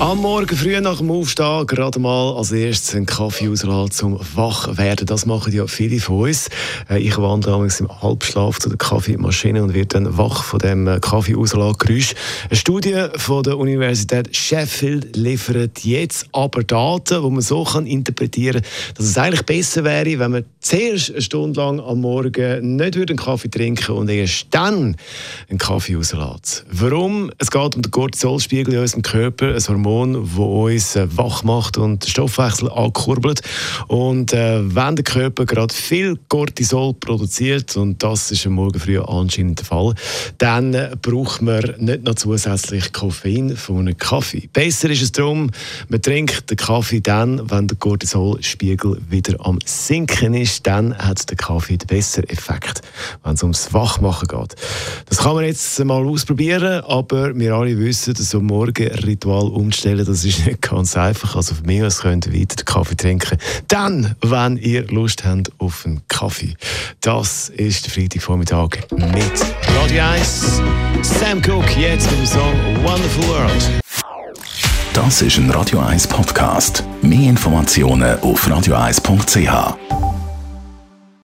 am Morgen früh nach dem Aufstehen gerade mal als erstes einen Kaffee ausladen zum Wachwerden. Das machen ja viele von uns. Äh, ich wandere im Halbschlaf zu der Kaffeemaschine und werde dann wach von dem äh, Kaffee Geräusch. Eine Studie von der Universität Sheffield liefert jetzt aber Daten, wo man so kann interpretieren kann, dass es eigentlich besser wäre, wenn man zuerst eine Stunde lang am Morgen nicht einen Kaffee trinken und erst dann einen Kaffee auslässt. Warum? Es geht um den Cortisolspiegel in unserem Körper, ein Hormon, Hormon, das uns äh, wach macht und den Stoffwechsel ankurbelt. Und äh, wenn der Körper gerade viel Cortisol produziert, und das ist am Morgen früh anscheinend der Fall, dann äh, braucht man nicht noch zusätzlich Koffein von einem Kaffee. Besser ist es darum, man trinkt den Kaffee dann, wenn der Cortisolspiegel wieder am Sinken ist, dann hat der Kaffee den besseren Effekt, wenn es ums Wachmachen geht. Das kann man jetzt mal ausprobieren, aber wir alle wissen, dass so Morgenritual umstellen stellen, das ist nicht ganz einfach. Also für mich aus könnt ihr weiter Kaffee trinken. Dann, wenn ihr Lust habt auf einen Kaffee. Das ist der Freitagvormittag mit Radio 1. Sam Cooke jetzt mit dem Song Wonderful World. Das ist ein Radio 1 Podcast. Mehr Informationen auf radio1.ch.